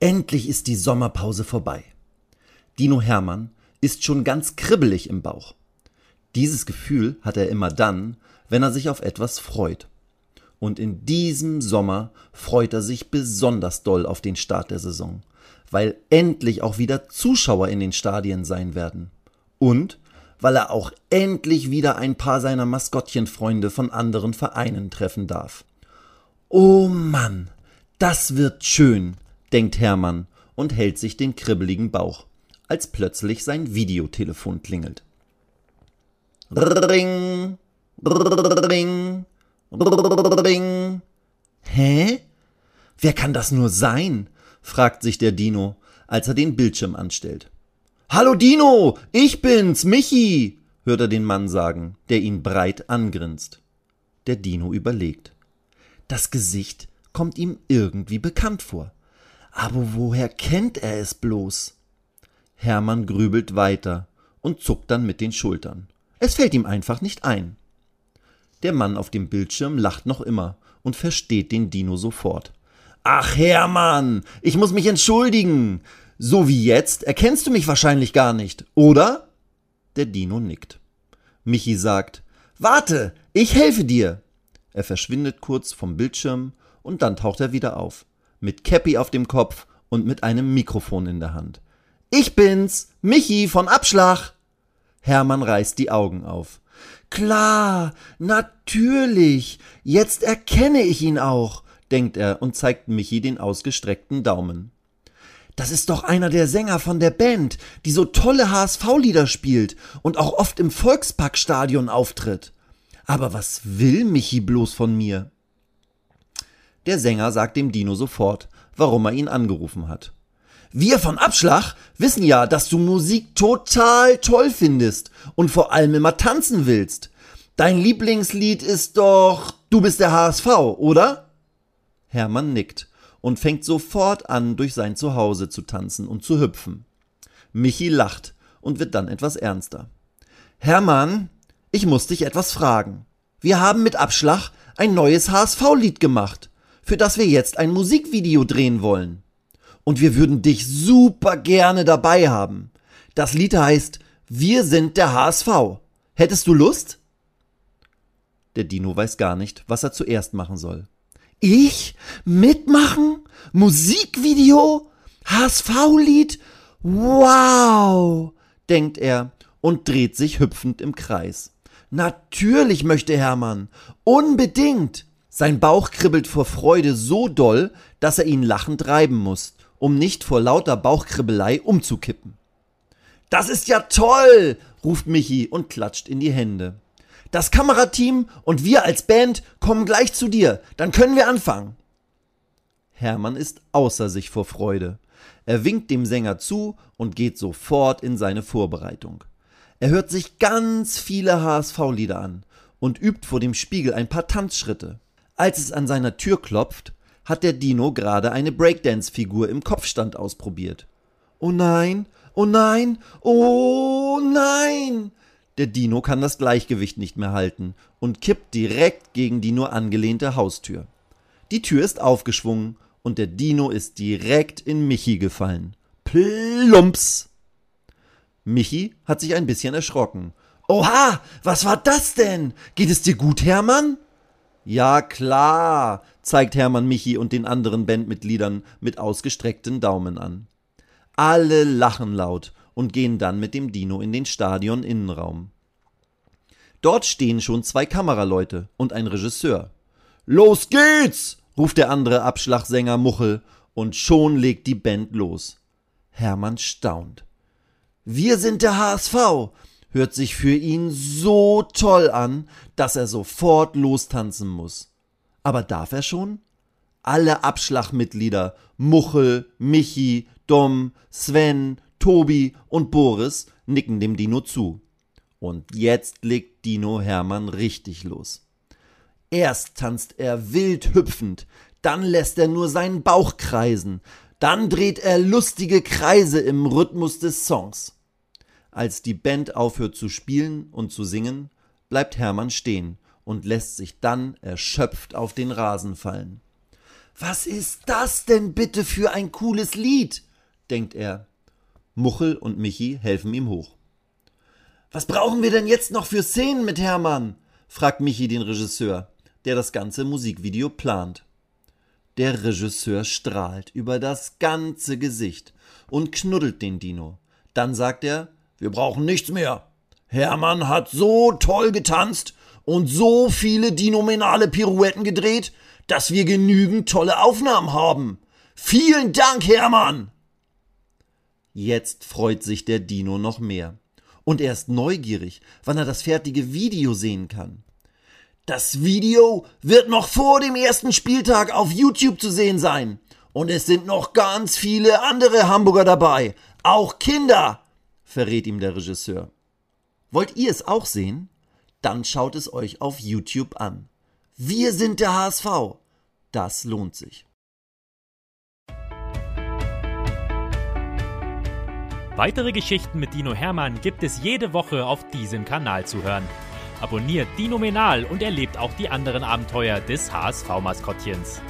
Endlich ist die Sommerpause vorbei. Dino Hermann ist schon ganz kribbelig im Bauch. Dieses Gefühl hat er immer dann, wenn er sich auf etwas freut. Und in diesem Sommer freut er sich besonders doll auf den Start der Saison, weil endlich auch wieder Zuschauer in den Stadien sein werden. Und weil er auch endlich wieder ein paar seiner Maskottchenfreunde von anderen Vereinen treffen darf. Oh Mann, das wird schön, denkt Hermann und hält sich den kribbeligen Bauch, als plötzlich sein Videotelefon klingelt. Ring, ring, ring. Hä? Wer kann das nur sein? fragt sich der Dino, als er den Bildschirm anstellt. Hallo Dino, ich bin's, Michi, hört er den Mann sagen, der ihn breit angrinst. Der Dino überlegt. Das Gesicht kommt ihm irgendwie bekannt vor. Aber woher kennt er es bloß? Hermann grübelt weiter und zuckt dann mit den Schultern. Es fällt ihm einfach nicht ein. Der Mann auf dem Bildschirm lacht noch immer und versteht den Dino sofort. Ach Hermann, ich muss mich entschuldigen. So wie jetzt erkennst du mich wahrscheinlich gar nicht, oder? Der Dino nickt. Michi sagt, Warte, ich helfe dir. Er verschwindet kurz vom Bildschirm und dann taucht er wieder auf mit Cappy auf dem Kopf und mit einem Mikrofon in der Hand. Ich bin's, Michi von Abschlag. Hermann reißt die Augen auf. Klar, natürlich, jetzt erkenne ich ihn auch, denkt er und zeigt Michi den ausgestreckten Daumen. Das ist doch einer der Sänger von der Band, die so tolle HSV-Lieder spielt und auch oft im Volksparkstadion auftritt. Aber was will Michi bloß von mir? Der Sänger sagt dem Dino sofort, warum er ihn angerufen hat. Wir von Abschlag wissen ja, dass du Musik total toll findest und vor allem immer tanzen willst. Dein Lieblingslied ist doch Du bist der HSV, oder? Hermann nickt und fängt sofort an, durch sein Zuhause zu tanzen und zu hüpfen. Michi lacht und wird dann etwas ernster. Hermann, ich muss dich etwas fragen. Wir haben mit Abschlag ein neues HSV-Lied gemacht für das wir jetzt ein Musikvideo drehen wollen. Und wir würden dich super gerne dabei haben. Das Lied heißt Wir sind der HSV. Hättest du Lust? Der Dino weiß gar nicht, was er zuerst machen soll. Ich? Mitmachen? Musikvideo? HSV-Lied? Wow! denkt er und dreht sich hüpfend im Kreis. Natürlich möchte Hermann. Unbedingt. Sein Bauch kribbelt vor Freude so doll, dass er ihn lachend reiben muss, um nicht vor lauter Bauchkribbelei umzukippen. Das ist ja toll, ruft Michi und klatscht in die Hände. Das Kamerateam und wir als Band kommen gleich zu dir, dann können wir anfangen. Hermann ist außer sich vor Freude. Er winkt dem Sänger zu und geht sofort in seine Vorbereitung. Er hört sich ganz viele HSV-Lieder an und übt vor dem Spiegel ein paar Tanzschritte. Als es an seiner Tür klopft, hat der Dino gerade eine Breakdance-Figur im Kopfstand ausprobiert. Oh nein, oh nein, oh nein! Der Dino kann das Gleichgewicht nicht mehr halten und kippt direkt gegen die nur angelehnte Haustür. Die Tür ist aufgeschwungen und der Dino ist direkt in Michi gefallen. Plumps! Michi hat sich ein bisschen erschrocken. Oha, was war das denn? Geht es dir gut, Hermann? Ja klar, zeigt Hermann Michi und den anderen Bandmitgliedern mit ausgestreckten Daumen an. Alle lachen laut und gehen dann mit dem Dino in den Stadion-Innenraum. Dort stehen schon zwei Kameraleute und ein Regisseur. Los geht's! ruft der andere Abschlagsänger Muchel und schon legt die Band los. Hermann staunt. Wir sind der HSV hört sich für ihn so toll an, dass er sofort lostanzen muss. Aber darf er schon? Alle Abschlagmitglieder, Muchel, Michi, Dom, Sven, Tobi und Boris nicken dem Dino zu. Und jetzt legt Dino Hermann richtig los. Erst tanzt er wild hüpfend, dann lässt er nur seinen Bauch kreisen, dann dreht er lustige Kreise im Rhythmus des Songs. Als die Band aufhört zu spielen und zu singen, bleibt Hermann stehen und lässt sich dann erschöpft auf den Rasen fallen. Was ist das denn bitte für ein cooles Lied? denkt er. Muchel und Michi helfen ihm hoch. Was brauchen wir denn jetzt noch für Szenen mit Hermann? fragt Michi den Regisseur, der das ganze Musikvideo plant. Der Regisseur strahlt über das ganze Gesicht und knuddelt den Dino. Dann sagt er, wir brauchen nichts mehr. Hermann hat so toll getanzt und so viele dinominale Pirouetten gedreht, dass wir genügend tolle Aufnahmen haben. Vielen Dank, Hermann! Jetzt freut sich der Dino noch mehr. Und er ist neugierig, wann er das fertige Video sehen kann. Das Video wird noch vor dem ersten Spieltag auf YouTube zu sehen sein. Und es sind noch ganz viele andere Hamburger dabei. Auch Kinder, verrät ihm der Regisseur. Wollt ihr es auch sehen? Dann schaut es euch auf YouTube an. Wir sind der HSV. Das lohnt sich. Weitere Geschichten mit Dino Hermann gibt es jede Woche auf diesem Kanal zu hören. Abonniert Dino Menal und erlebt auch die anderen Abenteuer des HSV-Maskottchens.